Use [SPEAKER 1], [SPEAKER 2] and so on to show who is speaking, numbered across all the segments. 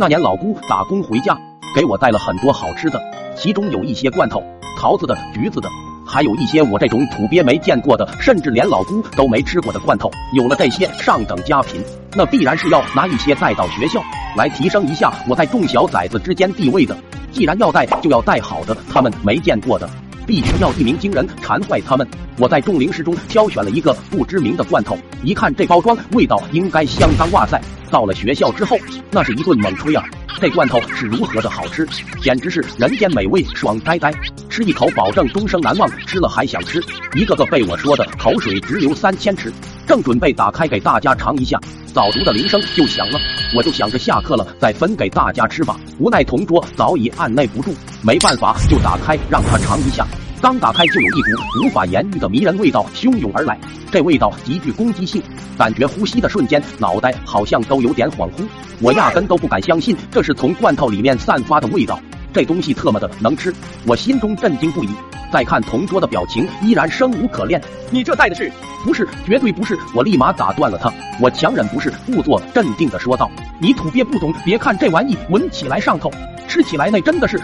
[SPEAKER 1] 那年老姑打工回家，给我带了很多好吃的，其中有一些罐头，桃子的、橘子的，还有一些我这种土鳖没见过的，甚至连老姑都没吃过的罐头。有了这些上等佳品，那必然是要拿一些带到学校，来提升一下我在众小崽子之间地位的。既然要带，就要带好的，他们没见过的。必须要一鸣惊人，馋坏他们。我在众零食中挑选了一个不知名的罐头，一看这包装，味道应该相当哇塞。到了学校之后，那是一顿猛吹啊！这罐头是如何的好吃，简直是人间美味，爽呆呆！吃一口保证终生难忘，吃了还想吃，一个个被我说的口水直流三千尺。正准备打开给大家尝一下，早读的铃声就响了，我就想着下课了再分给大家吃吧。无奈同桌早已按耐不住，没办法就打开让他尝一下。刚打开就有一股无法言喻的迷人味道汹涌而来，这味道极具攻击性，感觉呼吸的瞬间脑袋好像都有点恍惚。我压根都不敢相信这是从罐头里面散发的味道，这东西特么的能吃，我心中震惊不已。再看同桌的表情，依然生无可恋。你这带的是？不是，绝对不是！我立马打断了他。我强忍不是，故作镇定的说道：“你土鳖不懂，别看这玩意闻起来上头。”吃起来那真的是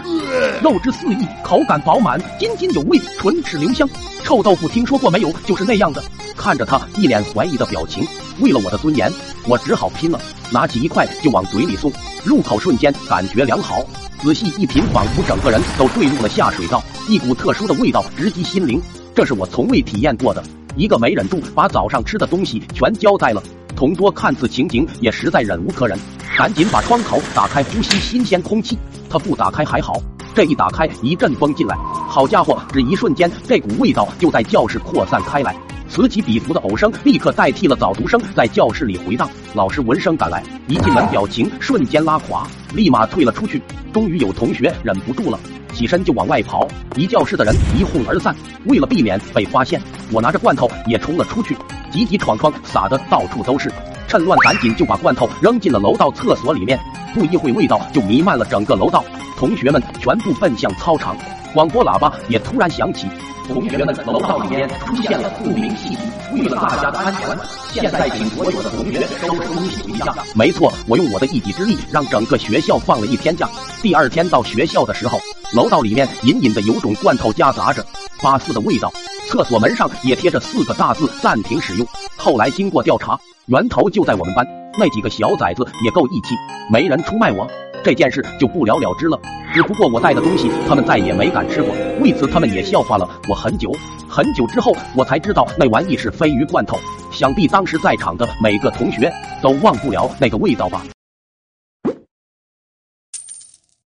[SPEAKER 1] 肉汁四溢，口感饱满，津津有味，唇齿留香。臭豆腐听说过没有？就是那样的。看着他一脸怀疑的表情，为了我的尊严，我只好拼了，拿起一块就往嘴里送。入口瞬间感觉良好，仔细一品，仿佛整个人都坠入了下水道，一股特殊的味道直击心灵，这是我从未体验过的。一个没忍住，把早上吃的东西全交代了。同桌看此情景，也实在忍无可忍，赶紧把窗口打开，呼吸新鲜空气。他不打开还好，这一打开，一阵风进来，好家伙，只一瞬间，这股味道就在教室扩散开来，此起彼伏的呕声立刻代替了早读声在教室里回荡。老师闻声赶来，一进门表情瞬间拉垮，立马退了出去。终于有同学忍不住了，起身就往外跑，一教室的人一哄而散。为了避免被发现，我拿着罐头也冲了出去，急急闯窗，撒的到处都是。趁乱赶紧就把罐头扔进了楼道厕所里面。不一会，味道就弥漫了整个楼道，同学们全部奔向操场，广播喇叭也突然响起。同学们，楼道里面出现了不明气体，为了大家的安全，现在请所有的同学收拾东西回家。没错，我用我的一己之力让整个学校放了一天假。第二天到学校的时候，楼道里面隐隐的有种罐头夹杂着发丝的味道，厕所门上也贴着四个大字：暂停使用。后来经过调查，源头就在我们班。那几个小崽子也够义气，没人出卖我，这件事就不了了之了。只不过我带的东西，他们再也没敢吃过，为此他们也笑话了我很久很久。之后我才知道那玩意是鲱鱼罐头，想必当时在场的每个同学都忘不了那个味道吧。